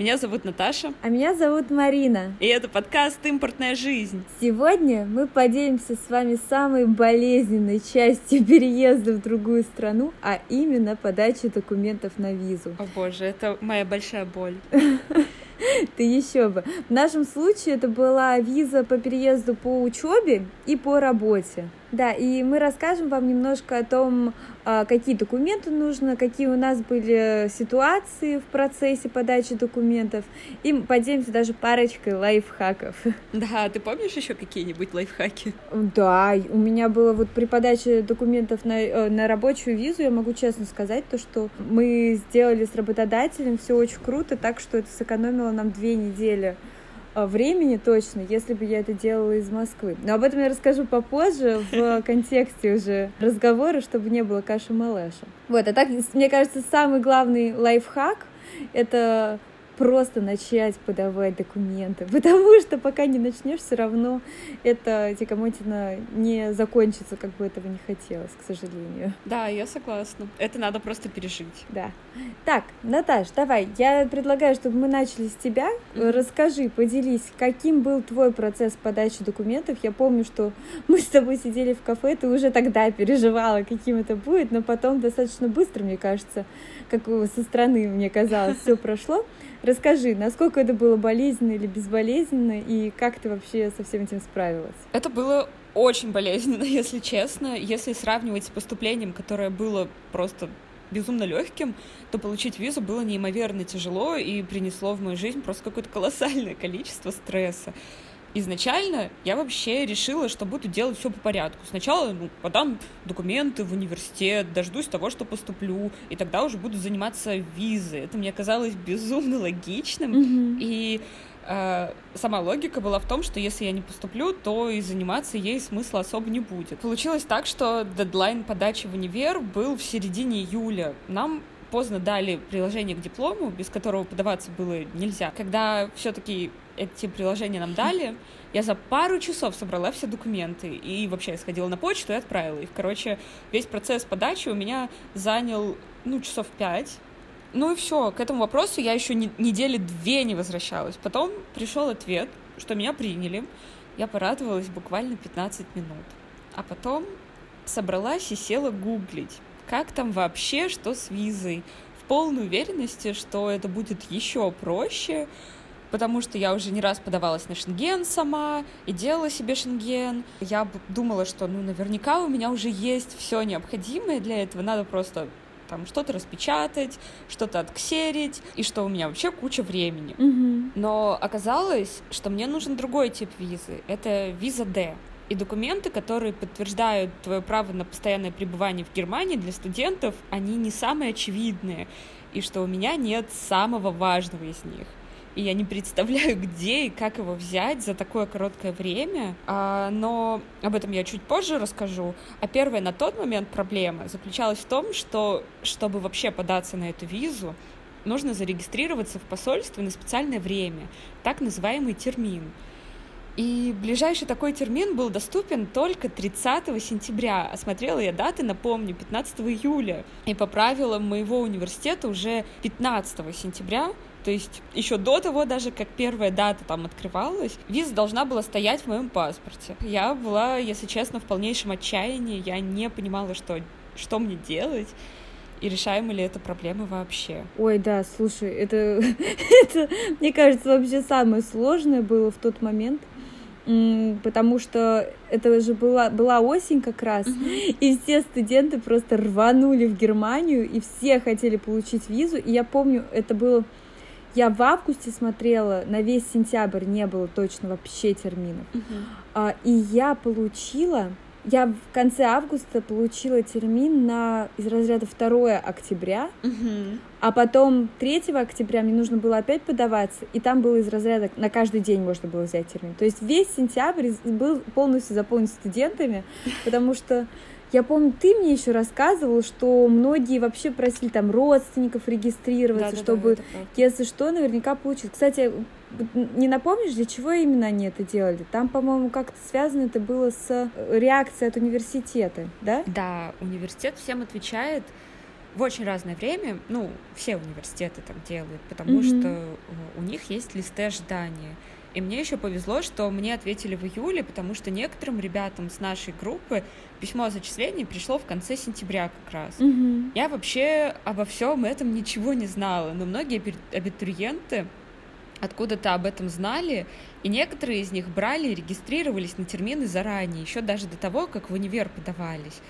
Меня зовут Наташа. А меня зовут Марина. И это подкаст «Импортная жизнь». Сегодня мы поделимся с вами самой болезненной частью переезда в другую страну, а именно подачи документов на визу. О боже, это моя большая боль. Ты еще бы. В нашем случае это была виза по переезду по учебе и по работе. Да, и мы расскажем вам немножко о том, а, какие документы нужно, какие у нас были ситуации в процессе подачи документов, и поделимся даже парочкой лайфхаков. Да, ты помнишь еще какие-нибудь лайфхаки? Да, у меня было вот при подаче документов на, э, на рабочую визу, я могу честно сказать, то, что мы сделали с работодателем все очень круто, так что это сэкономило нам две недели времени точно, если бы я это делала из Москвы. Но об этом я расскажу попозже в контексте уже разговора, чтобы не было каши-малаша. Вот, а так, мне кажется, самый главный лайфхак — это просто начать подавать документы, потому что пока не начнешь, все равно это тикомотина не закончится, как бы этого не хотелось, к сожалению. Да, я согласна. Это надо просто пережить. Да. Так, Наташ, давай, я предлагаю, чтобы мы начали с тебя. Mm-hmm. Расскажи, поделись, каким был твой процесс подачи документов. Я помню, что мы с тобой сидели в кафе, ты уже тогда переживала, каким это будет, но потом достаточно быстро, мне кажется, как со стороны мне казалось, все прошло. Расскажи, насколько это было болезненно или безболезненно, и как ты вообще со всем этим справилась? Это было очень болезненно, если честно. Если сравнивать с поступлением, которое было просто безумно легким, то получить визу было неимоверно тяжело и принесло в мою жизнь просто какое-то колоссальное количество стресса изначально я вообще решила, что буду делать все по порядку. Сначала ну, подам документы в университет, дождусь того, что поступлю, и тогда уже буду заниматься визой. Это мне казалось безумно логичным. Mm-hmm. И э, сама логика была в том, что если я не поступлю, то и заниматься ей смысла особо не будет. Получилось так, что дедлайн подачи в универ был в середине июля. Нам поздно дали приложение к диплому, без которого подаваться было нельзя. Когда все-таки эти приложения нам дали, я за пару часов собрала все документы и вообще сходила на почту и отправила их. Короче, весь процесс подачи у меня занял, ну, часов пять. Ну и все, к этому вопросу я еще не, недели две не возвращалась. Потом пришел ответ, что меня приняли. Я порадовалась буквально 15 минут. А потом собралась и села гуглить, как там вообще, что с визой. В полной уверенности, что это будет еще проще, потому что я уже не раз подавалась на шенген сама и делала себе шенген. Я думала, что ну наверняка у меня уже есть все необходимое для этого, надо просто там что-то распечатать, что-то отксерить, и что у меня вообще куча времени. Mm-hmm. Но оказалось, что мне нужен другой тип визы. Это виза D. И документы, которые подтверждают твое право на постоянное пребывание в Германии для студентов, они не самые очевидные. И что у меня нет самого важного из них и я не представляю, где и как его взять за такое короткое время. А, но об этом я чуть позже расскажу. А первая на тот момент проблема заключалась в том, что чтобы вообще податься на эту визу, нужно зарегистрироваться в посольстве на специальное время, так называемый термин. И ближайший такой термин был доступен только 30 сентября. Осмотрела я даты, напомню, 15 июля. И по правилам моего университета уже 15 сентября то есть еще до того, даже как первая дата там открывалась, виза должна была стоять в моем паспорте. Я была, если честно, в полнейшем отчаянии. Я не понимала, что, что мне делать и решаема ли эта проблема вообще. Ой, да, слушай, это, это, мне кажется, вообще самое сложное было в тот момент, потому что это же была, была осень как раз, uh-huh. и все студенты просто рванули в Германию, и все хотели получить визу, и я помню, это было я в августе смотрела, на весь сентябрь не было точно вообще терминов. Uh-huh. А, и я получила, я в конце августа получила термин на из разряда 2 октября, uh-huh. а потом 3 октября мне нужно было опять подаваться, и там было из разряда на каждый день можно было взять термин. То есть весь сентябрь был полностью заполнен студентами, потому что я помню, ты мне еще рассказывал, что многие вообще просили там родственников регистрироваться, да, чтобы, да, если что, наверняка получить. Кстати, не напомнишь, для чего именно они это делали? Там, по-моему, как-то связано это было с э, реакцией от университета, да? Да, университет всем отвечает в очень разное время, ну, все университеты так делают, потому mm-hmm. что у них есть листы ожидания. И мне еще повезло, что мне ответили в июле, потому что некоторым ребятам с нашей группы письмо о зачислении пришло в конце сентября как раз. Mm-hmm. Я вообще обо всем этом ничего не знала, но многие абитуриенты откуда-то об этом знали, и некоторые из них брали и регистрировались на термины заранее, еще даже до того, как в универ подавались.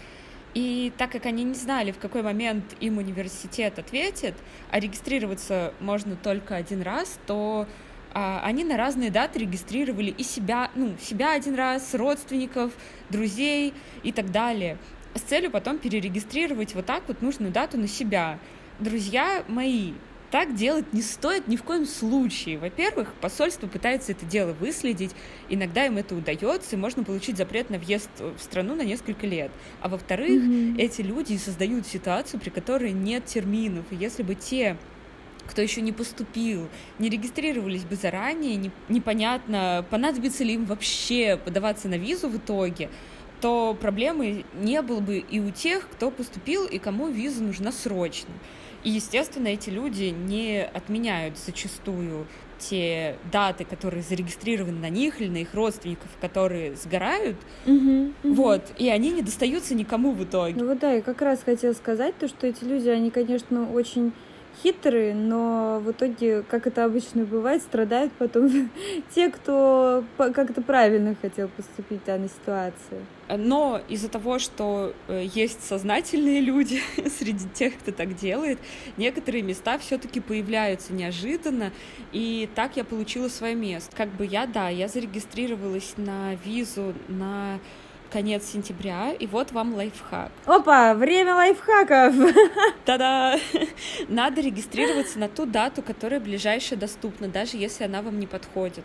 И так как они не знали, в какой момент им университет ответит, а регистрироваться можно только один раз, то а, они на разные даты регистрировали и себя, ну, себя один раз, родственников, друзей и так далее, с целью потом перерегистрировать вот так вот нужную дату на себя. Друзья мои, так делать не стоит ни в коем случае. Во-первых, посольство пытается это дело выследить, иногда им это удается, и можно получить запрет на въезд в страну на несколько лет. А во-вторых, mm-hmm. эти люди создают ситуацию, при которой нет терминов. И если бы те кто еще не поступил, не регистрировались бы заранее, не, непонятно, понадобится ли им вообще подаваться на визу в итоге, то проблемы не было бы и у тех, кто поступил и кому виза нужна срочно. И, естественно, эти люди не отменяют зачастую те даты, которые зарегистрированы на них или на их родственников, которые сгорают, угу, угу. вот, и они не достаются никому в итоге. Ну вот да, я как раз хотела сказать то, что эти люди, они, конечно, очень хитрые, но в итоге, как это обычно бывает, страдают потом те, кто как-то правильно хотел поступить в данной ситуации. Но из-за того, что э, есть сознательные люди среди тех, кто так делает, некоторые места все-таки появляются неожиданно, и так я получила свое место. Как бы я, да, я зарегистрировалась на визу на конец сентября, и вот вам лайфхак. Опа, время лайфхаков! Та-да! Надо регистрироваться на ту дату, которая ближайшая доступна, даже если она вам не подходит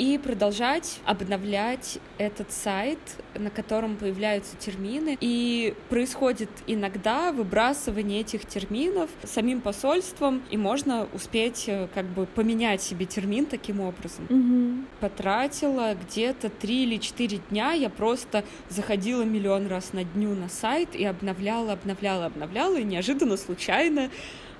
и продолжать обновлять этот сайт, на котором появляются термины. И происходит иногда выбрасывание этих терминов самим посольством, и можно успеть э, как бы поменять себе термин таким образом. Угу. Потратила где-то три или четыре дня, я просто заходила миллион раз на дню на сайт и обновляла, обновляла, обновляла, и неожиданно, случайно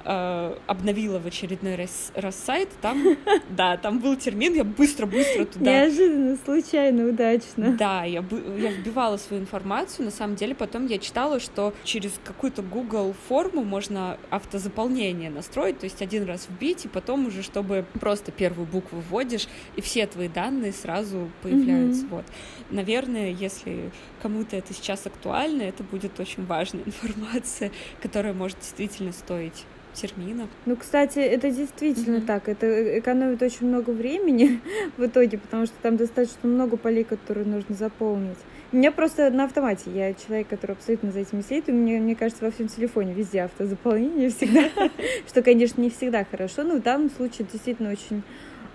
обновила в очередной раз, раз сайт, там, да, там был термин, я быстро-быстро туда... Неожиданно, случайно, удачно. Да, я, я вбивала свою информацию, на самом деле потом я читала, что через какую-то Google форму можно автозаполнение настроить, то есть один раз вбить, и потом уже, чтобы просто первую букву вводишь, и все твои данные сразу появляются, mm-hmm. вот. Наверное, если кому-то это сейчас актуально, это будет очень важная информация, которая может действительно стоить терминов. Ну, кстати, это действительно mm-hmm. так. Это экономит очень много времени в итоге, потому что там достаточно много полей, которые нужно заполнить. У меня просто на автомате. Я человек, который абсолютно за этим следит. И мне, мне кажется, во всем телефоне везде автозаполнение всегда. Что, конечно, не всегда хорошо, но в данном случае действительно очень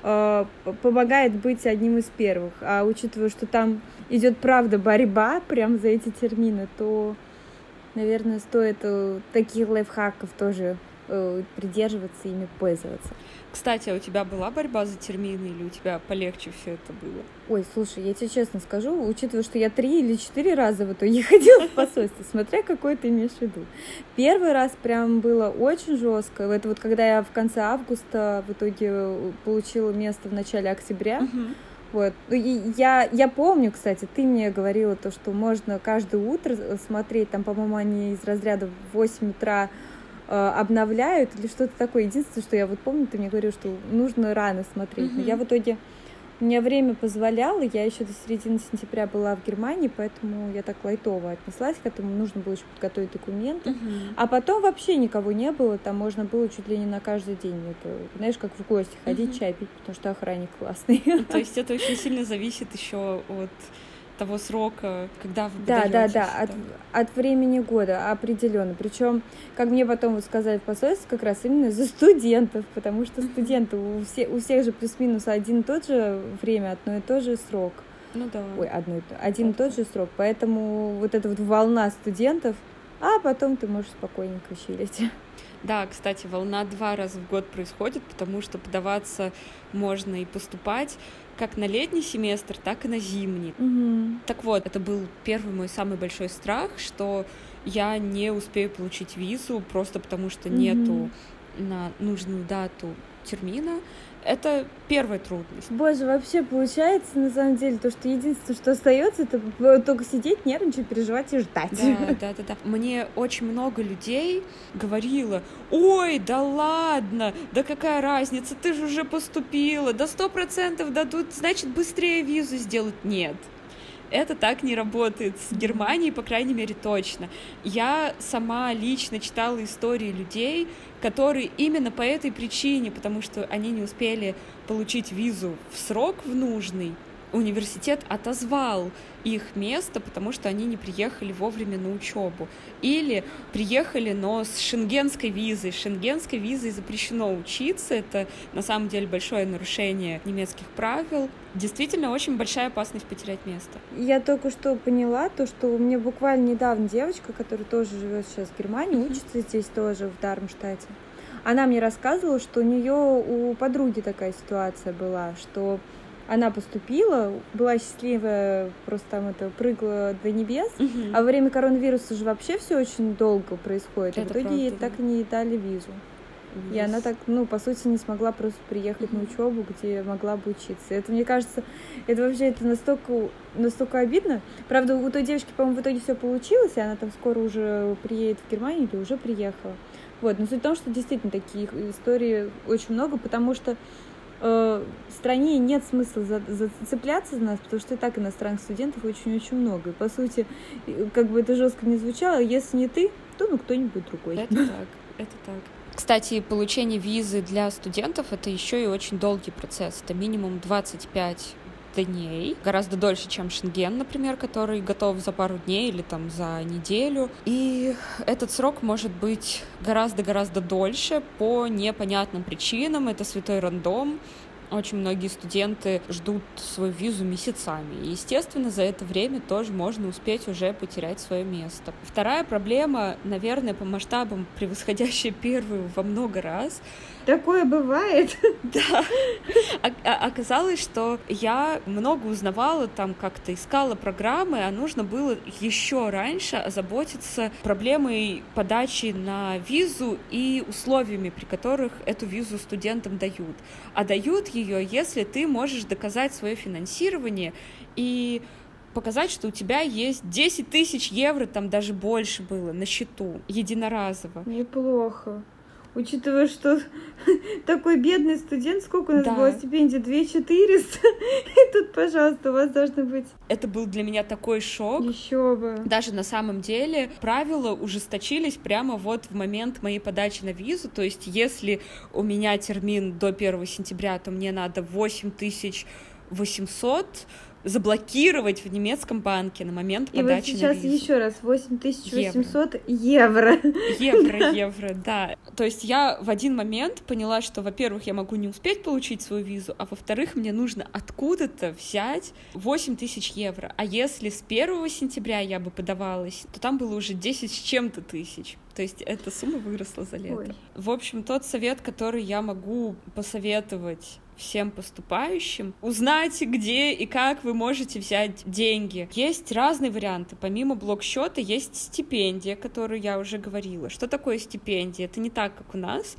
э, помогает быть одним из первых. А учитывая, что там идет правда борьба прям за эти термины, то, наверное, стоит э, таких лайфхаков тоже Э, придерживаться ими, пользоваться. Кстати, а у тебя была борьба за термины или у тебя полегче все это было? Ой, слушай, я тебе честно скажу, учитывая, что я три или четыре раза в итоге ходила в посольство, смотря какой ты имеешь в виду. Первый раз прям было очень жестко. Это вот когда я в конце августа в итоге получила место в начале октября. Вот. Ну, и я, я помню, кстати, ты мне говорила то, что можно каждое утро смотреть, там, по-моему, они из разряда в 8 утра Э, обновляют или что-то такое. Единственное, что я вот помню, ты мне говорил, что нужно рано смотреть. Mm-hmm. Но я в итоге у меня время позволяло, я еще до середины сентября была в Германии, поэтому я так лайтово отнеслась к этому, нужно было еще подготовить документы. Uh-huh. А потом вообще никого не было, там можно было чуть ли не на каждый день, это, знаешь, как в гости ходить, uh-huh. чай пить, потому что охранник классный. То есть это очень сильно зависит еще от того срока, когда вы Да, да, да, от, от времени года определенно. Причем, как мне потом вот сказали в посольстве, как раз именно за студентов, потому что студенты у, все, у всех же плюс-минус один и тот же время, одно и то же срок. Ну да. Ой, одно, один и тот же срок. Поэтому вот эта вот волна студентов, а потом ты можешь спокойненько чилить. Да, кстати, волна два раза в год происходит, потому что подаваться можно и поступать как на летний семестр, так и на зимний. Угу. Так вот, это был первый мой самый большой страх, что я не успею получить визу просто потому, что нету на нужную дату термина. Это первая трудность. Боже, вообще получается, на самом деле, то, что единственное, что остается, это только сидеть, нервничать, переживать и ждать. Да, да, да, да. Мне очень много людей говорило, ой, да ладно, да какая разница, ты же уже поступила, да сто процентов дадут, значит, быстрее визу сделать. Нет, это так не работает. С Германией, по крайней мере, точно. Я сама лично читала истории людей, которые именно по этой причине, потому что они не успели получить визу в срок в нужный, университет отозвал их место, потому что они не приехали вовремя на учебу. Или приехали, но с шенгенской визой. С шенгенской визой запрещено учиться. Это на самом деле большое нарушение немецких правил. Действительно, очень большая опасность потерять место. Я только что поняла то, что у меня буквально недавно девочка, которая тоже живет сейчас в Германии, учится здесь тоже, в Дармштадте. Она мне рассказывала, что у нее у подруги такая ситуация была, что она поступила, была счастливая, просто там это прыгала до небес, угу. а во время коронавируса же вообще все очень долго происходит. Это и в итоге правда, ей да. так и не дали визу. Yes. И она так, ну, по сути, не смогла просто приехать mm-hmm. на учебу, где могла бы учиться. Это, мне кажется, это вообще это настолько, настолько обидно. Правда, у той девочки, по-моему, в итоге все получилось, и она там скоро уже приедет в Германию или уже приехала. Вот, но суть в том, что действительно таких историй очень много, потому что э, стране нет смысла за, зацепляться за нас, потому что и так иностранных студентов очень-очень много. И, по сути, как бы это жестко не звучало, если не ты, то ну кто-нибудь другой. Это так, это так. Кстати, получение визы для студентов — это еще и очень долгий процесс. Это минимум 25 дней, гораздо дольше, чем Шенген, например, который готов за пару дней или там за неделю. И этот срок может быть гораздо-гораздо дольше по непонятным причинам. Это святой рандом. Очень многие студенты ждут свою визу месяцами. И, естественно, за это время тоже можно успеть уже потерять свое место. Вторая проблема, наверное, по масштабам превосходящая первую во много раз, Такое бывает. Да. А оказалось, что я много узнавала, там как-то искала программы, а нужно было еще раньше озаботиться проблемой подачи на визу и условиями, при которых эту визу студентам дают. А дают ее, если ты можешь доказать свое финансирование и показать, что у тебя есть 10 тысяч евро, там даже больше было на счету, единоразово. Неплохо. Учитывая, что такой бедный студент, сколько у нас да. было стипендий? 2 400. И тут, пожалуйста, у вас должно быть... Это был для меня такой шок. Еще бы. Даже на самом деле правила ужесточились прямо вот в момент моей подачи на визу. То есть если у меня термин до 1 сентября, то мне надо 8 тысяч 800 заблокировать в немецком банке на момент подачи И вот сейчас на визу. еще раз 8800 евро. Евро, евро, да. То есть я в один момент поняла, что, во-первых, я могу не успеть получить свою визу, а во-вторых, мне нужно откуда-то взять 8 тысяч евро. А если с 1 сентября я бы подавалась, то там было уже 10 с чем-то тысяч. То есть эта сумма выросла за лето. Ой. В общем, тот совет, который я могу посоветовать всем поступающим, узнать, где и как вы можете взять деньги. Есть разные варианты. Помимо блок-счета есть стипендия, которую я уже говорила. Что такое стипендия? Это не так, как у нас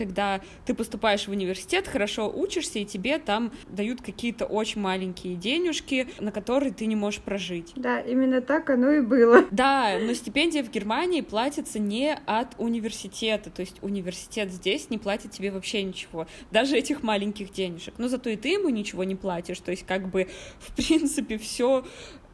когда ты поступаешь в университет, хорошо учишься, и тебе там дают какие-то очень маленькие денежки, на которые ты не можешь прожить. Да, именно так оно и было. Да, но стипендия в Германии платится не от университета, то есть университет здесь не платит тебе вообще ничего, даже этих маленьких денежек. Но зато и ты ему ничего не платишь, то есть как бы в принципе все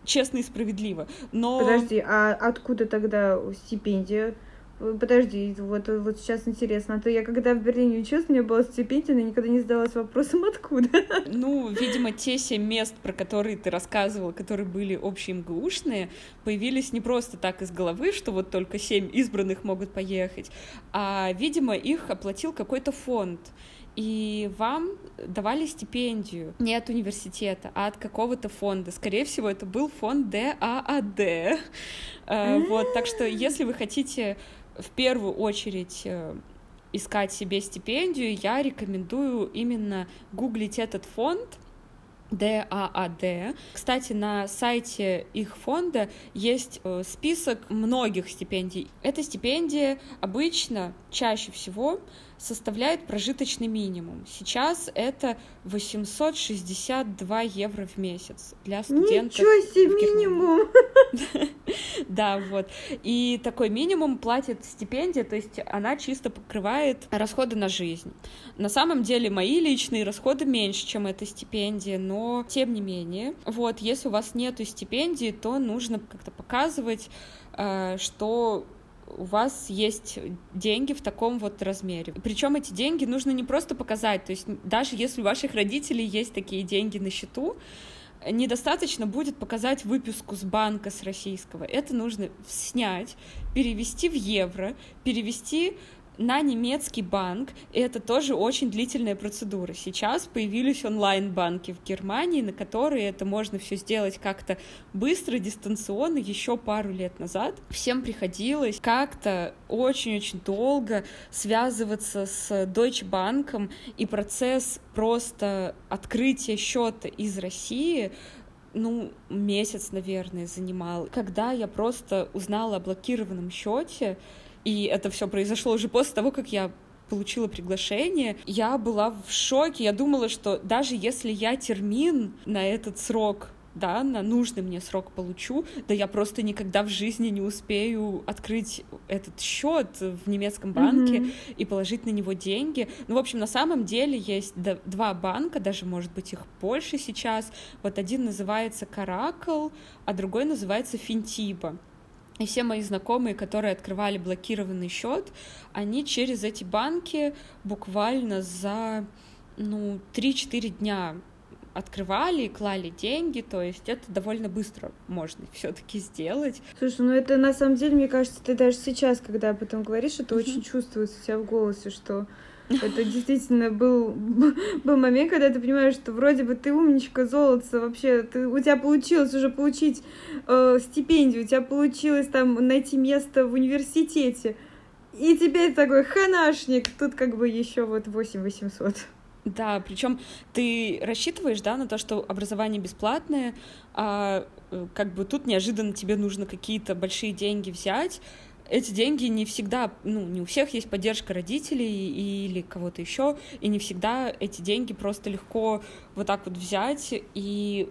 честно и справедливо. Но... Подожди, а откуда тогда стипендия? Подожди, вот, вот сейчас интересно. А то я когда в Берлине училась, у меня была стипендия, никогда не задалась вопросом, откуда. Ну, видимо, те семь мест, про которые ты рассказывала, которые были общие МГУшные, появились не просто так из головы, что вот только семь избранных могут поехать, а, видимо, их оплатил какой-то фонд и вам давали стипендию не от университета, а от какого-то фонда. Скорее всего, это был фонд ДААД. Э, вот, так что если вы хотите в первую очередь э, искать себе стипендию, я рекомендую именно гуглить этот фонд, ДААД. Кстати, на сайте их фонда есть э, список многих стипендий. Эта стипендия обычно, чаще всего, составляет прожиточный минимум. Сейчас это 862 евро в месяц для студентов. Ничего себе минимум! Да, вот. И такой минимум платит стипендия, то есть она чисто покрывает расходы на жизнь. На самом деле мои личные расходы меньше, чем эта стипендия, но тем не менее, вот, если у вас нету стипендии, то нужно как-то показывать, э, что у вас есть деньги в таком вот размере. Причем эти деньги нужно не просто показать, то есть даже если у ваших родителей есть такие деньги на счету, недостаточно будет показать выписку с банка с российского. Это нужно снять, перевести в евро, перевести на немецкий банк, и это тоже очень длительная процедура. Сейчас появились онлайн-банки в Германии, на которые это можно все сделать как-то быстро, дистанционно. Еще пару лет назад всем приходилось как-то очень-очень долго связываться с Deutsche Bank, и процесс просто открытия счета из России ну, месяц, наверное, занимал. Когда я просто узнала о блокированном счете, и это все произошло уже после того, как я получила приглашение, я была в шоке. Я думала, что даже если я термин на этот срок да, на нужный мне срок получу, да я просто никогда в жизни не успею открыть этот счет в немецком банке mm-hmm. и положить на него деньги. Ну, в общем, на самом деле есть два банка, даже, может быть, их больше сейчас. Вот один называется Каракл, а другой называется Финтиба. И все мои знакомые, которые открывали блокированный счет, они через эти банки буквально за ну, 3-4 дня открывали и клали деньги, то есть это довольно быстро можно все-таки сделать. Слушай, ну это на самом деле, мне кажется, ты даже сейчас, когда об этом говоришь, это очень чувствуется у тебя в голосе, что это действительно был, был момент, когда ты понимаешь, что вроде бы ты умничка, золото, вообще, ты, у тебя получилось уже получить э, стипендию, у тебя получилось там найти место в университете, и теперь такой ханашник, тут как бы еще вот 8 800. Да, причем ты рассчитываешь, да, на то, что образование бесплатное, а э, как бы тут неожиданно тебе нужно какие-то большие деньги взять, эти деньги не всегда, ну, не у всех есть поддержка родителей или кого-то еще, и не всегда эти деньги просто легко вот так вот взять и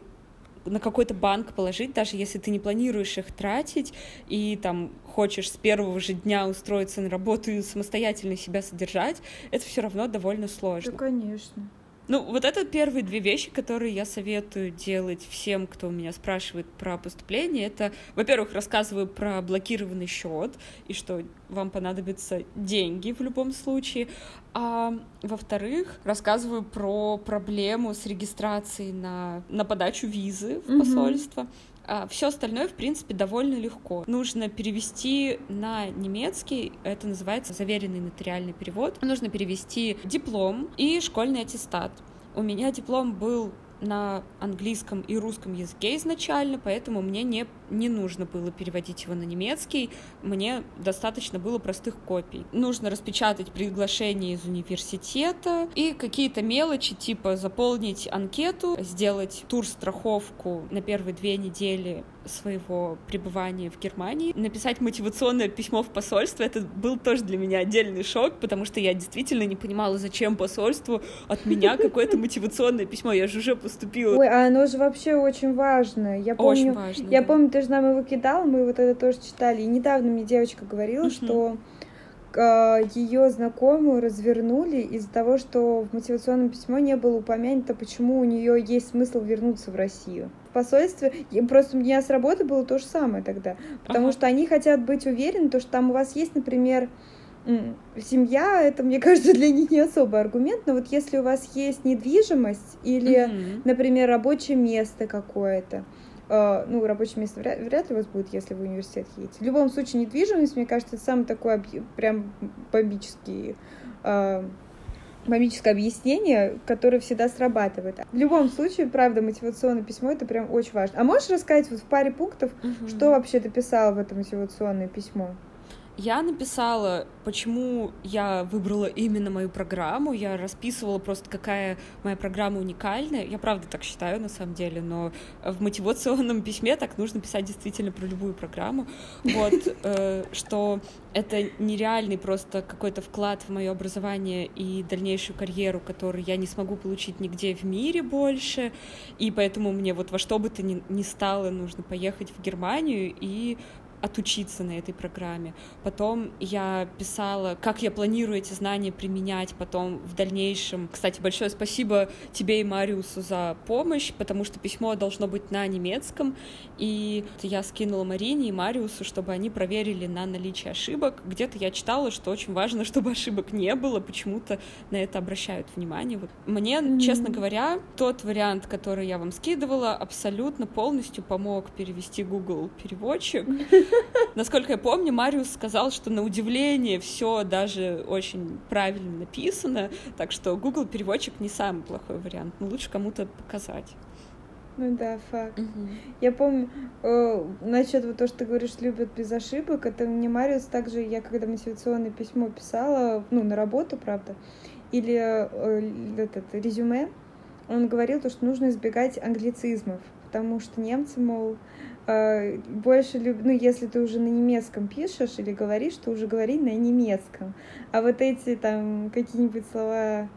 на какой-то банк положить, даже если ты не планируешь их тратить и там хочешь с первого же дня устроиться на работу и самостоятельно себя содержать, это все равно довольно сложно. Да, конечно. Ну, вот это первые две вещи, которые я советую делать всем, кто у меня спрашивает про поступление. Это, во-первых, рассказываю про блокированный счет и что вам понадобятся деньги в любом случае. А во-вторых, рассказываю про проблему с регистрацией на, на подачу визы в посольство. Mm-hmm. А все остальное, в принципе, довольно легко. Нужно перевести на немецкий, это называется заверенный нотариальный перевод. Нужно перевести диплом и школьный аттестат. У меня диплом был на английском и русском языке изначально, поэтому мне не, не нужно было переводить его на немецкий, мне достаточно было простых копий. Нужно распечатать приглашение из университета и какие-то мелочи, типа заполнить анкету, сделать тур-страховку на первые две недели своего пребывания в Германии. Написать мотивационное письмо в посольство, это был тоже для меня отдельный шок, потому что я действительно не понимала, зачем посольству от меня какое-то мотивационное письмо. Я же уже поступила. Ой, а оно же вообще очень важно. Я помню, очень важно, я да. помню, ты же нам его кидал, мы вот это тоже читали. И недавно мне девочка говорила, uh-huh. что ее знакомую развернули из-за того, что в мотивационном письме не было упомянуто, почему у нее есть смысл вернуться в Россию. В посольстве просто у меня с работы было то же самое тогда, потому ага. что они хотят быть уверены, то, что там у вас есть, например, семья, это, мне кажется, для них не особый аргумент, но вот если у вас есть недвижимость или, угу. например, рабочее место какое-то, ну, рабочее место вряд, вряд ли у вас будет, если вы в университет едете. В любом случае, недвижимость, мне кажется, это самый такой прям бомбический uh, бомбическое объяснение, которое всегда срабатывает. В любом случае, правда, мотивационное письмо это прям очень важно. А можешь рассказать вот в паре пунктов, угу. что вообще ты писала в это мотивационное письмо? Я написала, почему я выбрала именно мою программу. Я расписывала просто, какая моя программа уникальная. Я правда так считаю, на самом деле, но в мотивационном письме так нужно писать действительно про любую программу. Вот, э, что это нереальный просто какой-то вклад в мое образование и дальнейшую карьеру, который я не смогу получить нигде в мире больше. И поэтому мне вот во что бы то ни, ни стало нужно поехать в Германию и отучиться на этой программе. Потом я писала, как я планирую эти знания применять потом в дальнейшем. Кстати, большое спасибо тебе и Мариусу за помощь, потому что письмо должно быть на немецком, и я скинула Марине и Мариусу, чтобы они проверили на наличие ошибок. Где-то я читала, что очень важно, чтобы ошибок не было, почему-то на это обращают внимание. Мне, mm-hmm. честно говоря, тот вариант, который я вам скидывала, абсолютно полностью помог перевести Google переводчик. Насколько я помню, Мариус сказал, что на удивление все даже очень правильно написано, так что Google переводчик не самый плохой вариант, но лучше кому-то показать. Ну да, факт. Угу. Я помню, э, насчет вот то, что ты говоришь, любят без ошибок, это мне Мариус также, я когда мотивационное письмо писала, ну, на работу, правда, или э, этот резюме, он говорил то, что нужно избегать англицизмов, потому что немцы, мол, э, больше люб... ну, если ты уже на немецком пишешь или говоришь, то уже говори на немецком. А вот эти там какие-нибудь слова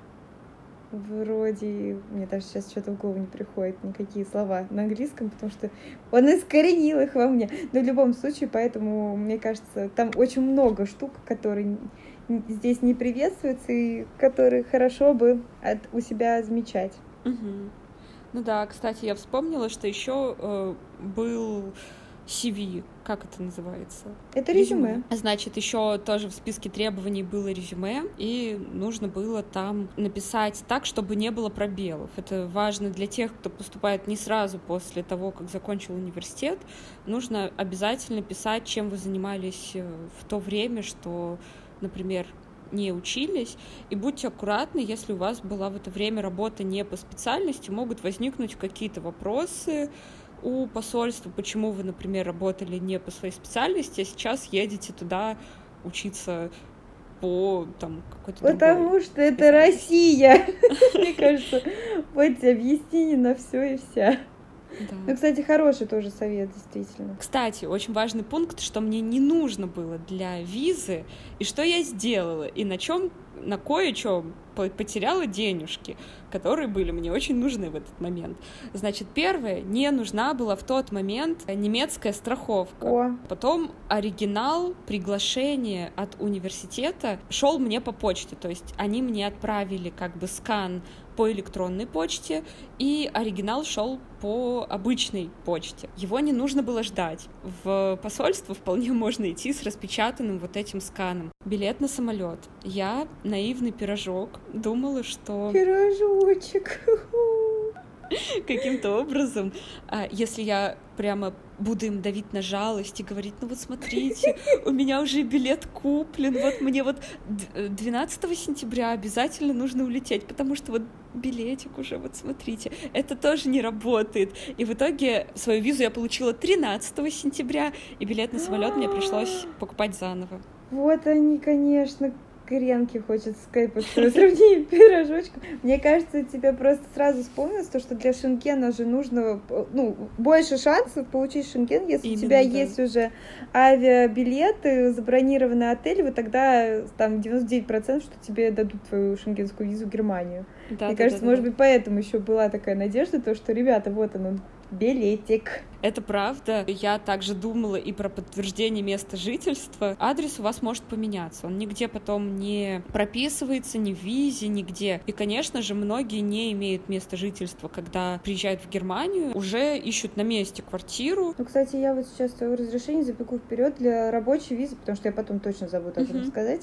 вроде... Мне даже сейчас что-то в голову не приходит, никакие слова на английском, потому что он искоренил их во мне. Но в любом случае, поэтому, мне кажется, там очень много штук, которые здесь не приветствуются и которые хорошо бы от, у себя замечать. Угу. Ну да, кстати, я вспомнила, что еще э, был CV, как это называется? Это резюме. резюме. Значит, еще тоже в списке требований было резюме, и нужно было там написать так, чтобы не было пробелов. Это важно для тех, кто поступает не сразу после того, как закончил университет. Нужно обязательно писать, чем вы занимались э, в то время, что, например, не учились, и будьте аккуратны, если у вас была в это время работа не по специальности, могут возникнуть какие-то вопросы у посольства, почему вы, например, работали не по своей специальности, а сейчас едете туда учиться по там какой-то Потому что это Россия. Мне кажется, вот объяснение на все и вся. Да. Ну, кстати, хороший тоже совет, действительно. Кстати, очень важный пункт, что мне не нужно было для визы, и что я сделала, и на чем, на кое-чем потеряла денежки, которые были мне очень нужны в этот момент. Значит, первое, не нужна была в тот момент немецкая страховка. О. Потом оригинал приглашения от университета шел мне по почте, то есть они мне отправили как бы скан по электронной почте, и оригинал шел по обычной почте. Его не нужно было ждать. В посольство вполне можно идти с распечатанным вот этим сканом. Билет на самолет. Я наивный пирожок думала, что... Пирожочек. каким-то образом, а, если я прямо буду им давить на жалость и говорить, ну вот смотрите, у меня уже билет куплен, вот мне вот 12 сентября обязательно нужно улететь, потому что вот билетик уже, вот смотрите, это тоже не работает. И в итоге свою визу я получила 13 сентября, и билет на самолет мне пришлось покупать заново. Вот они, конечно, гренки хочется сказать, по сравнению пирожочку. Мне кажется, тебе просто сразу вспомнилось то, что для Шенгена же нужно, ну, больше шансов получить Шенген, если Именно, у тебя да. есть уже авиабилеты, забронированный отель, вы тогда там 99% что тебе дадут твою шенгенскую визу в Германию. Да, Мне да, кажется, да, может да. быть, поэтому еще была такая надежда, то, что, ребята, вот оно, билетик. Это правда. Я также думала и про подтверждение места жительства. Адрес у вас может поменяться. Он нигде потом не прописывается, ни в визе, нигде. И, конечно же, многие не имеют места жительства, когда приезжают в Германию, уже ищут на месте квартиру. Ну, кстати, я вот сейчас твое разрешение запеку вперед для рабочей визы, потому что я потом точно забуду об этом uh-huh. сказать.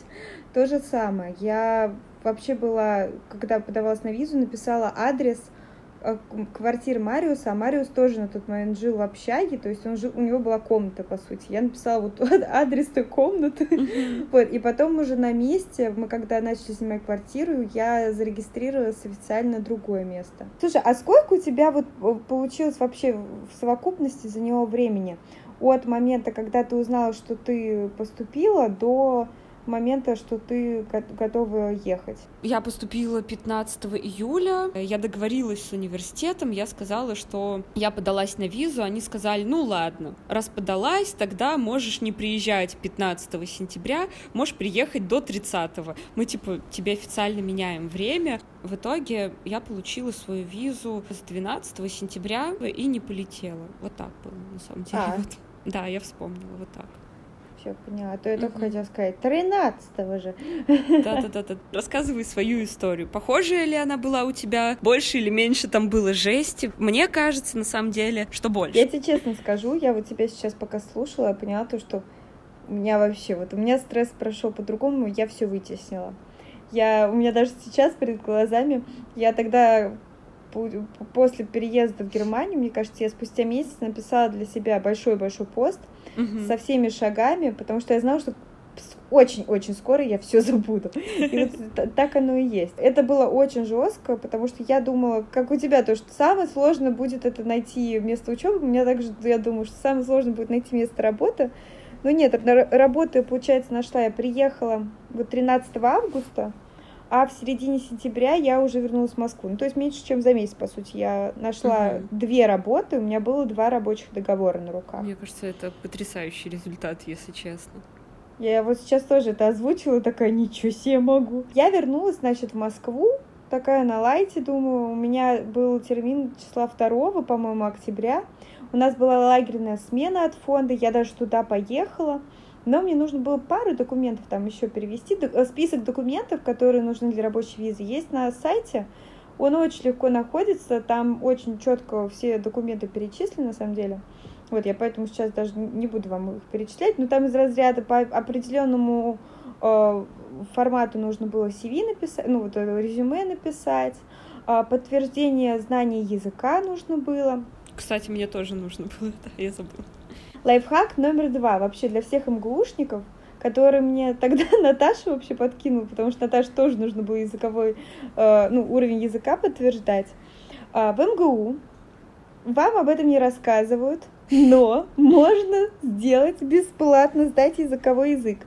То же самое. Я вообще была, когда подавалась на визу, написала адрес Э, квартир Мариуса, а Мариус тоже на тот момент жил в общаге, то есть он жил, у него была комната, по сути. Я написала вот адрес той комнаты, вот, и потом уже на месте, мы когда начали снимать квартиру, я зарегистрировалась официально другое место. Слушай, а сколько у тебя вот получилось вообще в совокупности за него времени? от момента, когда ты узнала, что ты поступила, до момента, что ты готова ехать? Я поступила 15 июля, я договорилась с университетом, я сказала, что я подалась на визу, они сказали, ну ладно, раз подалась, тогда можешь не приезжать 15 сентября, можешь приехать до 30 мы типа тебе официально меняем время. В итоге я получила свою визу с 12 сентября и не полетела. Вот так было, на самом деле. А. Вот. Да, я вспомнила вот так все поняла. А то я только хотела сказать, 13 же. Да-да-да. Рассказывай свою историю. Похожая ли она была у тебя? Больше или меньше там было жести? Мне кажется, на самом деле, что больше. Я тебе честно скажу, я вот тебя сейчас пока слушала, я поняла то, что у меня вообще, вот у меня стресс прошел по-другому, я все вытеснила. Я, у меня даже сейчас перед глазами, я тогда после переезда в Германию, мне кажется, я спустя месяц написала для себя большой-большой пост угу. со всеми шагами, потому что я знала, что очень-очень скоро я все забуду. И вот так оно и есть. Это было очень жестко, потому что я думала, как у тебя, то, что самое сложное будет это найти место учебы. У меня также, я думаю, что самое сложное будет найти место работы. Но нет, работу, получается, нашла. Я приехала вот 13 августа, а в середине сентября я уже вернулась в Москву. Ну, то есть меньше, чем за месяц, по сути. Я нашла угу. две работы, у меня было два рабочих договора на руках. Мне кажется, это потрясающий результат, если честно. Я вот сейчас тоже это озвучила, такая, ничего себе могу. Я вернулась, значит, в Москву, такая на лайте, думаю, у меня был термин числа 2, по-моему, октября. У нас была лагерная смена от фонда, я даже туда поехала. Но мне нужно было пару документов там еще перевести. Э, список документов, которые нужны для рабочей визы, есть на сайте. Он очень легко находится, там очень четко все документы перечислены на самом деле. Вот, я поэтому сейчас даже не буду вам их перечислять, но там из разряда по определенному э, формату нужно было CV написать, ну вот резюме написать, э, подтверждение знаний языка нужно было. Кстати, мне тоже нужно было, да, я забыла. Лайфхак номер два вообще для всех МГУшников, который мне тогда Наташа вообще подкинула, потому что Наташе тоже нужно было языковой, э, ну, уровень языка подтверждать. Э, в МГУ вам об этом не рассказывают, но можно сделать бесплатно, сдать языковой язык.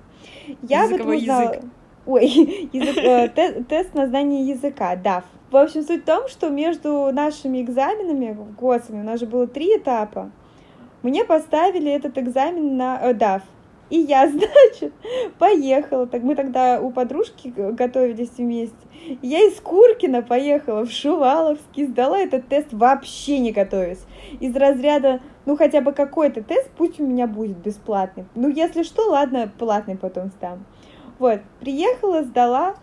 Я языковой об этом узнала... язык. Ой, язык, э, те, тест на знание языка, DAF. В общем, суть в том, что между нашими экзаменами, ГОСами, у нас же было три этапа, мне поставили этот экзамен на э, DAF. И я, значит, поехала. Так мы тогда у подружки готовились вместе. Я из Куркина поехала в Шуваловский, сдала этот тест вообще не готовясь. Из разряда, ну хотя бы какой-то тест, пусть у меня будет бесплатный. Ну если что, ладно, платный потом сдам. Вот, приехала, сдала,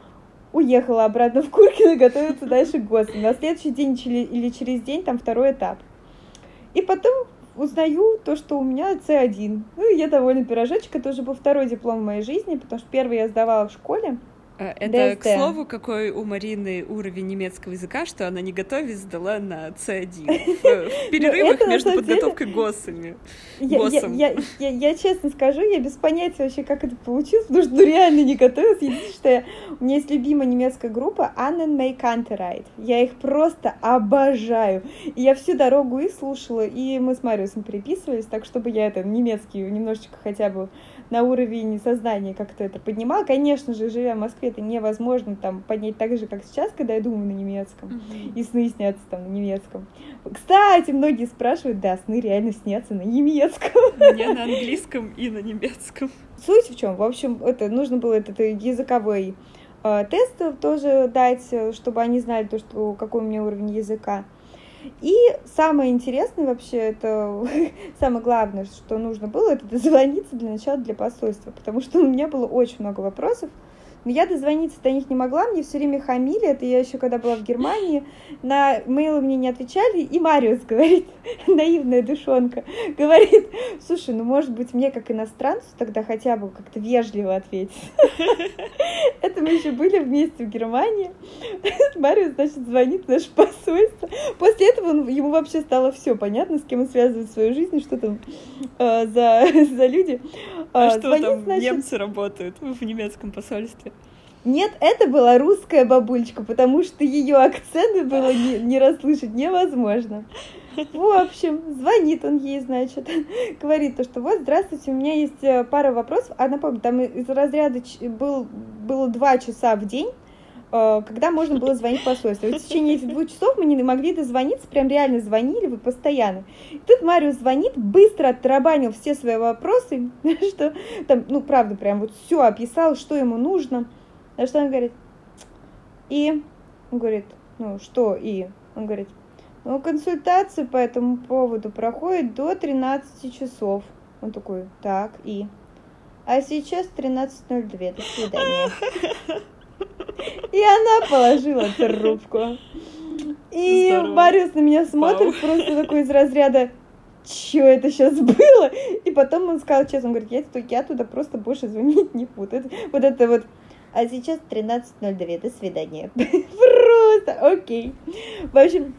уехала обратно в Куркино готовиться дальше к. На следующий день или через день там второй этап. И потом узнаю то, что у меня C1. Ну, и я довольна пирожочек. Это уже был второй диплом в моей жизни, потому что первый я сдавала в школе. Э, это, DST. к слову, какой у Марины уровень немецкого языка, что она не готове сдала на C1 в перерывах между подготовкой ГОСами. Я честно скажу, я без понятия вообще, как это получилось, потому что ну, реально не готовилась. Единственное, что у меня есть любимая немецкая группа Annen May Kantereit. Я их просто обожаю. И я всю дорогу их слушала, и мы с Мариусом переписывались, так чтобы я это немецкий немножечко хотя бы на уровень сознания как-то это поднимала. Конечно же, живя в Москве, это невозможно там поднять так же, как сейчас, когда я думаю на немецком, mm-hmm. и сны снятся там на немецком. Кстати, многие спрашивают, да, сны реально снятся на немецком. Мне на английском и на немецком. Суть в чем? В общем, это нужно было этот языковой э, тест тоже дать, чтобы они знали то, что какой у меня уровень языка. И самое интересное вообще, это самое главное, что нужно было, это дозвониться для начала для посольства, потому что у меня было очень много вопросов, но я дозвониться до них не могла, мне все время хамили, это я еще когда была в Германии, на мейлы мне не отвечали, и Мариус говорит, наивная душонка, говорит, слушай, ну может быть мне как иностранцу тогда хотя бы как-то вежливо ответить. Это мы еще были вместе в Германии. Мариус, значит, звонит в наше посольство. После этого он, ему вообще стало все понятно, с кем он связывает свою жизнь, что там э, за, за люди. А, а что звонит, там значит... немцы работают в немецком посольстве? Нет, это была русская бабульчика, потому что ее акценты было не, не расслышать невозможно. В общем, звонит он ей, значит, говорит то, что вот, здравствуйте, у меня есть э, пара вопросов. А напомню, там из разряда был, было два часа в день, э, когда можно было звонить по посольству. И в течение этих двух часов мы не могли дозвониться, прям реально звонили вы постоянно. И тут Мариус звонит, быстро оттарабанил все свои вопросы, что там, ну, правда, прям вот все описал, что ему нужно. А что он говорит? И он говорит, ну, что и? Он говорит, ну, консультация по этому поводу проходит до 13 часов. Он такой, так, и? А сейчас 13.02, до свидания. И она положила трубку. И Здорово. Мариус на меня смотрит просто такой из разряда что это сейчас было? И потом он сказал честно, он говорит, я, я туда просто больше звонить не буду. Это, вот это вот а сейчас 13.02. До свидания. Просто окей. В общем,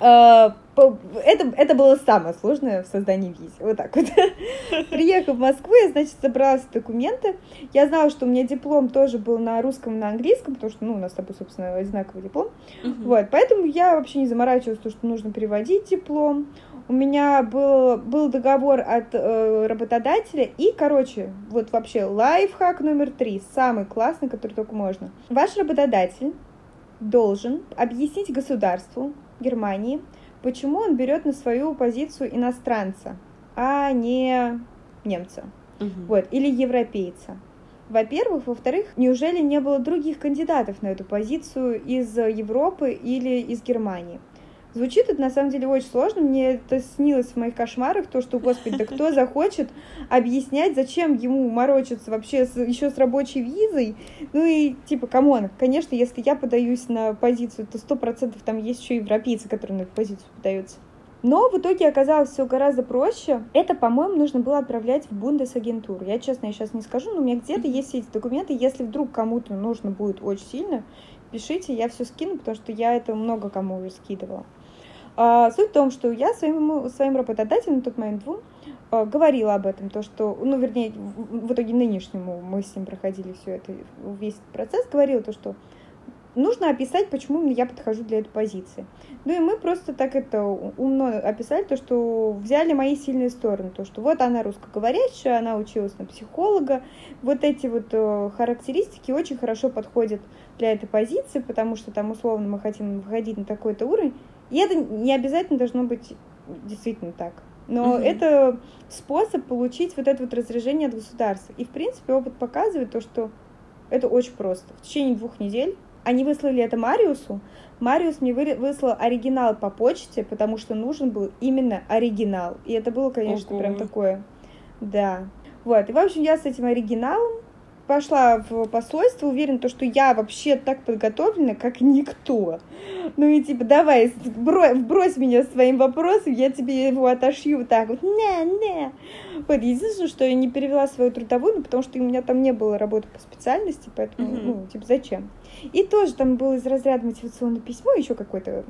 это, это было самое сложное в создании виз. Вот так вот. Приехав в Москву, я, значит, собрала документы. Я знала, что у меня диплом тоже был на русском и на английском, потому что, ну, у нас с тобой, собственно, одинаковый диплом. Uh-huh. Вот, поэтому я вообще не заморачивалась, то, что нужно переводить диплом у меня был, был договор от э, работодателя, и, короче, вот вообще лайфхак номер три, самый классный, который только можно. Ваш работодатель должен объяснить государству Германии, почему он берет на свою позицию иностранца, а не немца, угу. вот, или европейца. Во-первых, во-вторых, неужели не было других кандидатов на эту позицию из Европы или из Германии? Звучит это на самом деле очень сложно. Мне это снилось в моих кошмарах, то, что, господи, да кто захочет объяснять, зачем ему морочиться вообще с, еще с рабочей визой? Ну и типа, come on, конечно, если я подаюсь на позицию, то сто процентов там есть еще европейцы, которые на эту позицию подаются. Но в итоге оказалось все гораздо проще. Это, по-моему, нужно было отправлять в Bundesagentur у. Я, честно, я сейчас не скажу, но у меня где-то есть все эти документы. Если вдруг кому-то нужно будет очень сильно, пишите, я все скину, потому что я это много кому уже скидывала. А, суть в том, что я своим, своим работодателем, на тот момент двум, а, говорила об этом, то, что, ну, вернее, в итоге нынешнему мы с ним проходили все это, весь процесс, говорила то, что нужно описать, почему я подхожу для этой позиции. Ну и мы просто так это умно описали, то, что взяли мои сильные стороны, то, что вот она русскоговорящая, она училась на психолога, вот эти вот э, характеристики очень хорошо подходят для этой позиции, потому что там условно мы хотим выходить на такой-то уровень, и это не обязательно должно быть действительно так. Но угу. это способ получить вот это вот разряжение от государства. И, в принципе, опыт показывает то, что это очень просто. В течение двух недель они выслали это Мариусу. Мариус мне выслал оригинал по почте, потому что нужен был именно оригинал. И это было, конечно, Ого. прям такое. Да. Вот. И, в общем, я с этим оригиналом пошла в посольство, уверен, то, что я вообще так подготовлена, как никто. Ну и типа, давай, брось, меня своим вопросом, я тебе его отошью вот так вот. Не, не. Вот, единственное, что я не перевела свою трудовую, ну, потому что у меня там не было работы по специальности, поэтому, mm-hmm. ну, типа, зачем? И тоже там было из разряда мотивационное письмо, еще какое-то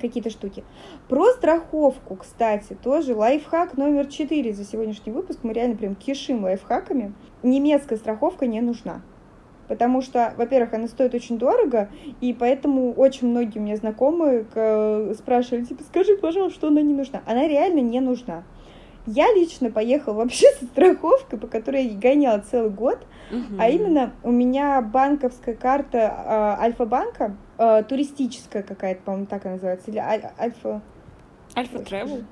какие-то штуки. Про страховку, кстати, тоже лайфхак номер 4 за сегодняшний выпуск. Мы реально прям кишим лайфхаками. Немецкая страховка не нужна. Потому что, во-первых, она стоит очень дорого, и поэтому очень многие у меня знакомые спрашивали, типа, скажи, пожалуйста, что она не нужна. Она реально не нужна. Я лично поехала вообще со страховкой, по которой я гоняла целый год, угу. а именно у меня банковская карта э, Альфа-банка, э, туристическая какая-то, по-моему, так она называется, или аль- Альфа... Альфа Тревел?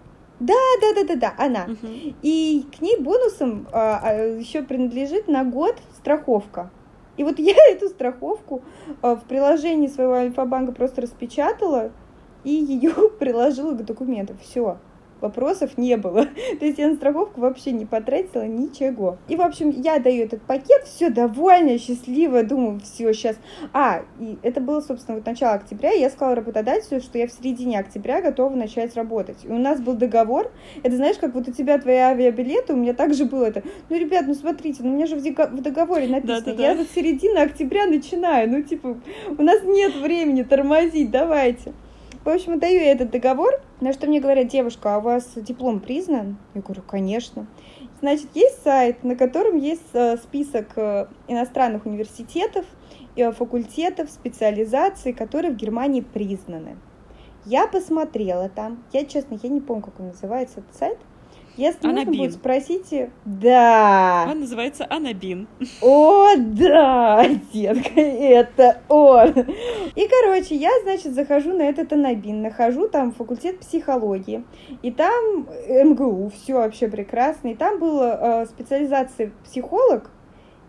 Да, да, да, да, да, она. Угу. И к ней бонусом э, еще принадлежит на год страховка. И вот я эту страховку э, в приложении своего Альфа-банка просто распечатала и ее приложила к документам. Все вопросов не было. То есть я на страховку вообще не потратила ничего. И, в общем, я даю этот пакет, все довольная, счастливая, думаю, все, сейчас. А, и это было, собственно, вот начало октября, и я сказала работодателю, что я в середине октября готова начать работать. И у нас был договор, это знаешь, как вот у тебя твои авиабилеты, у меня также было это. Ну, ребят, ну смотрите, ну у меня же в договоре написано, да, да, я да. вот середина октября начинаю, ну, типа, у нас нет времени тормозить, давайте. В общем, даю я этот договор, на что мне говорят, девушка, а у вас диплом признан? Я говорю, конечно. Значит, есть сайт, на котором есть э, список э, иностранных университетов, факультетов, специализаций, которые в Германии признаны. Я посмотрела там, я, честно, я не помню, как он называется, этот сайт, если Анабин. нужно будет, спросите. Да. Он называется Анабин. О, да, детка, это он. И, короче, я, значит, захожу на этот Анабин, нахожу там факультет психологии, и там МГУ, все вообще прекрасно, и там была э, специализация психолог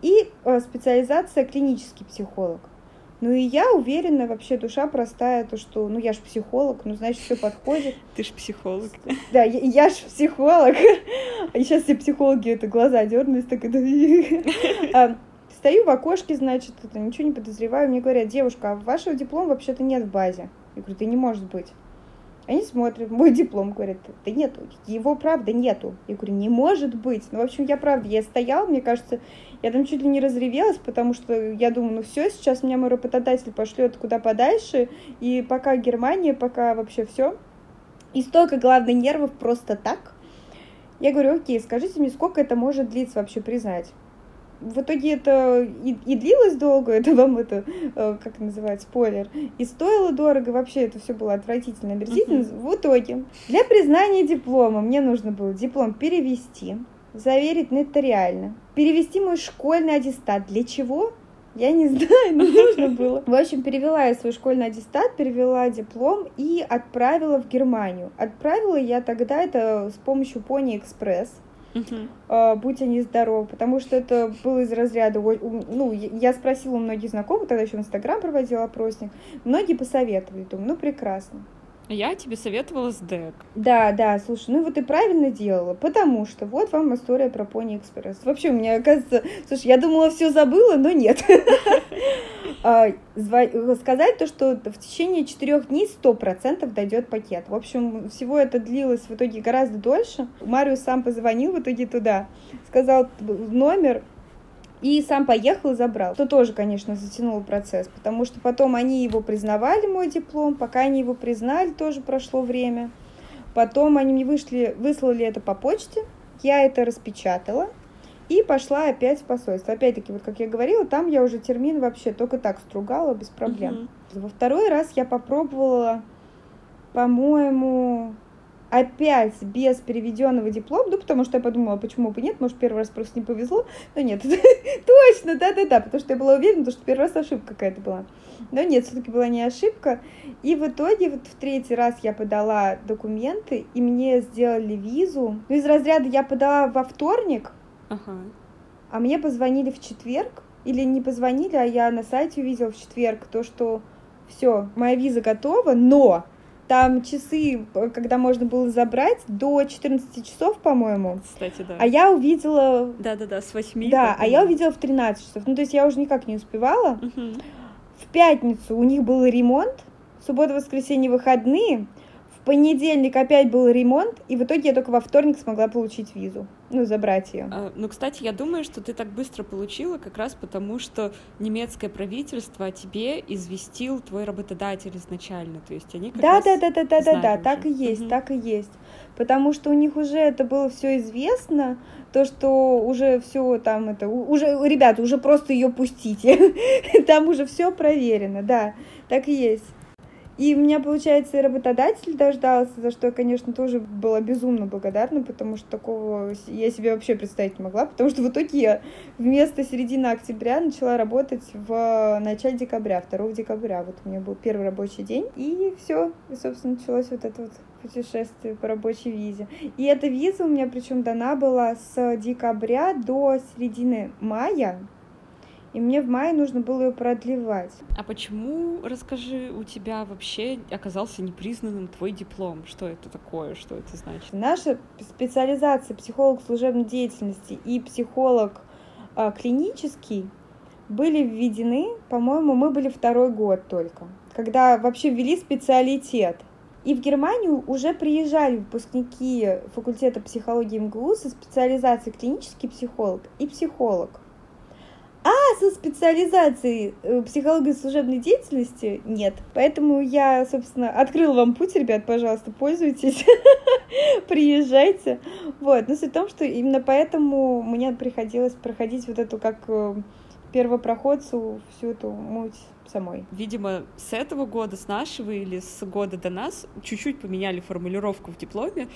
и э, специализация клинический психолог. Ну и я уверена, вообще душа простая, то что, ну я ж психолог, ну значит все подходит. Ты ж психолог. Да, я, я ж психолог. А сейчас все психологи это глаза дернулись, так это... А, Стою в окошке, значит, это, ничего не подозреваю. Мне говорят, девушка, а вашего диплома вообще-то нет в базе. Я говорю, да не может быть. Они смотрят, мой диплом, говорят, да нету, его правда нету. Я говорю, не может быть. Ну, в общем, я правда, я стояла, мне кажется, я там чуть ли не разревелась, потому что я думаю, ну все, сейчас меня мой работодатель пошлет куда подальше, и пока Германия, пока вообще все. И столько, главное, нервов просто так. Я говорю, окей, скажите мне, сколько это может длиться вообще признать? В итоге это и, и длилось долго, это вам это, э, как называть, спойлер, и стоило дорого, вообще это все было отвратительно, омерзительно. Uh-huh. В итоге, для признания диплома мне нужно было диплом перевести, заверить нотариально, перевести мой школьный аттестат. Для чего? Я не знаю, но нужно было. В общем, перевела я свой школьный аттестат, перевела диплом и отправила в Германию. Отправила я тогда это с помощью Pony Express. Uh-huh. будь они здоровы, потому что это было из разряда, ну, я спросила у многих знакомых, тогда еще в Инстаграм проводила опросник, многие посоветовали, думаю, ну, прекрасно. Я тебе советовала с ДЭК. Да, да, слушай, ну вот и правильно делала, потому что вот вам история про Пони Экспресс. Вообще, у меня, оказывается, слушай, я думала, все забыла, но нет. А, сказать то, что в течение четырех дней сто процентов дойдет пакет. В общем, всего это длилось в итоге гораздо дольше. Мариус сам позвонил в итоге туда, сказал номер, и сам поехал и забрал. Что тоже, конечно, затянуло процесс, потому что потом они его признавали, мой диплом, пока они его признали, тоже прошло время. Потом они мне вышли, выслали это по почте, я это распечатала и пошла опять в посольство. Опять-таки, вот как я говорила, там я уже термин вообще только так стругала без проблем. Uh-huh. Во второй раз я попробовала, по-моему, опять без переведенного диплома, ну, потому что я подумала, почему бы нет, может, первый раз просто не повезло, но нет, точно, да-да-да, потому что я была уверена, что первый раз ошибка какая-то была. Но нет, все-таки была не ошибка. И в итоге вот в третий раз я подала документы, и мне сделали визу. Ну, из разряда я подала во вторник, ага. а мне позвонили в четверг, или не позвонили, а я на сайте увидела в четверг то, что все, моя виза готова, но там часы, когда можно было забрать, до 14 часов, по-моему. Кстати, да. А я увидела... Да-да-да, с 8. Да, а я увидела в 13 часов. Ну, то есть я уже никак не успевала. Угу. В пятницу у них был ремонт, суббота, воскресенье, выходные понедельник опять был ремонт, и в итоге я только во вторник смогла получить визу, ну, забрать ее. А, ну, кстати, я думаю, что ты так быстро получила как раз потому, что немецкое правительство о тебе известил твой работодатель изначально, то есть они как да, раз да, да, да, да, да, да, так и есть, угу. так и есть, потому что у них уже это было все известно, то, что уже все там это, уже, ребята, уже просто ее пустите, там уже все проверено, да, так и есть. И у меня, получается, и работодатель дождался, за что я, конечно, тоже была безумно благодарна, потому что такого я себе вообще представить не могла, потому что в итоге я вместо середины октября начала работать в начале декабря, 2 декабря. Вот у меня был первый рабочий день, и все, и, собственно, началось вот это вот путешествие по рабочей визе. И эта виза у меня причем дана была с декабря до середины мая, и мне в мае нужно было ее продлевать. А почему, расскажи, у тебя вообще оказался непризнанным твой диплом? Что это такое, что это значит? Наша специализация психолог служебной деятельности и психолог а, клинический были введены, по-моему, мы были второй год только, когда вообще ввели специалитет. И в Германию уже приезжали выпускники факультета психологии МГУ со специализацией клинический психолог и психолог. А со специализацией э, психологии служебной деятельности нет. Поэтому я, собственно, открыл вам путь, ребят, пожалуйста, пользуйтесь, приезжайте. Вот, но суть в том, что именно поэтому мне приходилось проходить вот эту как э, первопроходцу всю эту муть самой. Видимо, с этого года, с нашего или с года до нас чуть-чуть поменяли формулировку в дипломе,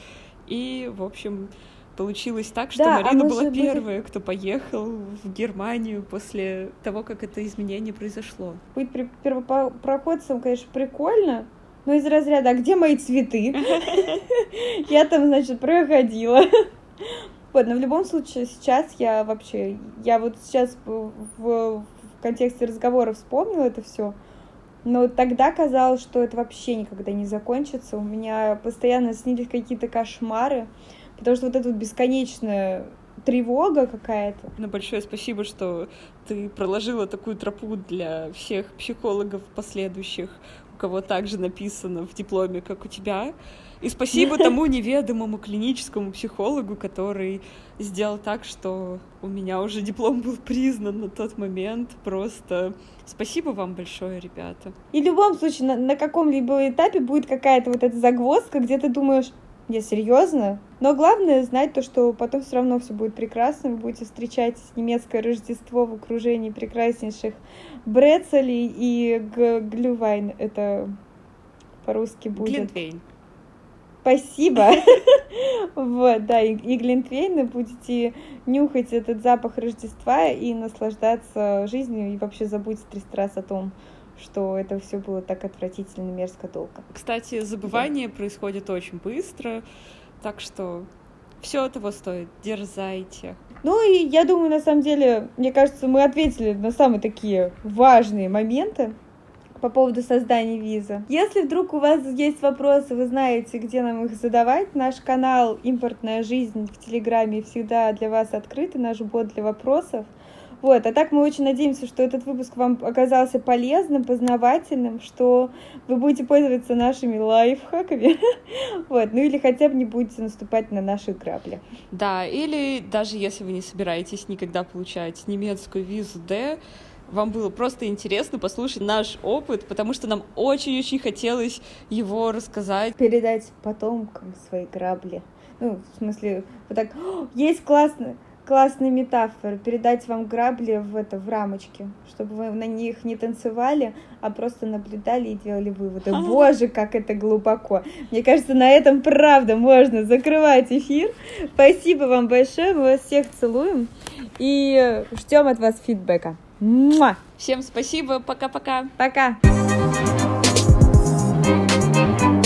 и, в общем, получилось так, что да, а Марина а была первая, кто поехал в Германию после того, как это изменение произошло. Быть первопроходцем, конечно, прикольно, но из разряда «А где мои цветы?» Я там, значит, проходила. Вот, но в любом случае сейчас я вообще, я вот сейчас в, в контексте разговора вспомнила это все, но тогда казалось, что это вообще никогда не закончится. У меня постоянно снились какие-то кошмары, потому что вот эта вот бесконечная тревога какая-то. Ну, большое спасибо, что ты проложила такую тропу для всех психологов последующих, у кого также написано в дипломе, как у тебя. И спасибо тому неведомому клиническому психологу, который сделал так, что у меня уже диплом был признан на тот момент. Просто спасибо вам большое, ребята. И в любом случае, на, на каком-либо этапе будет какая-то вот эта загвоздка, где ты думаешь, я серьезно? Но главное знать то, что потом все равно все будет прекрасно. Вы будете встречать немецкое Рождество в окружении прекраснейших брецелей и глювайн. Это по-русски будет. Глинтвейн. Спасибо. Вот, да, и, и глинтвейны будете нюхать этот запах Рождества и наслаждаться жизнью, и вообще забудьте 300 раз о том, что это все было так отвратительно, мерзко, долго. Кстати, забывание да. происходит очень быстро, так что все этого стоит. Дерзайте. Ну и я думаю, на самом деле, мне кажется, мы ответили на самые такие важные моменты по поводу создания визы. Если вдруг у вас есть вопросы, вы знаете, где нам их задавать, наш канал «Импортная жизнь» в Телеграме всегда для вас открыт, и наш бот для вопросов. Вот, а так мы очень надеемся, что этот выпуск вам оказался полезным, познавательным, что вы будете пользоваться нашими лайфхаками, вот, ну или хотя бы не будете наступать на наши грабли. Да, или даже если вы не собираетесь никогда получать немецкую визу D, вам было просто интересно послушать наш опыт, потому что нам очень-очень хотелось его рассказать. Передать потомкам свои грабли. Ну, в смысле, вот так, есть классно, классная метафора, передать вам грабли в, это, в рамочке, чтобы вы на них не танцевали, а просто наблюдали и делали выводы. Боже, как это глубоко. Мне кажется, на этом правда можно закрывать эфир. Спасибо вам большое, мы вас всех целуем и ждем от вас фидбэка. Муа! Всем спасибо, пока-пока. Пока. -пока. пока.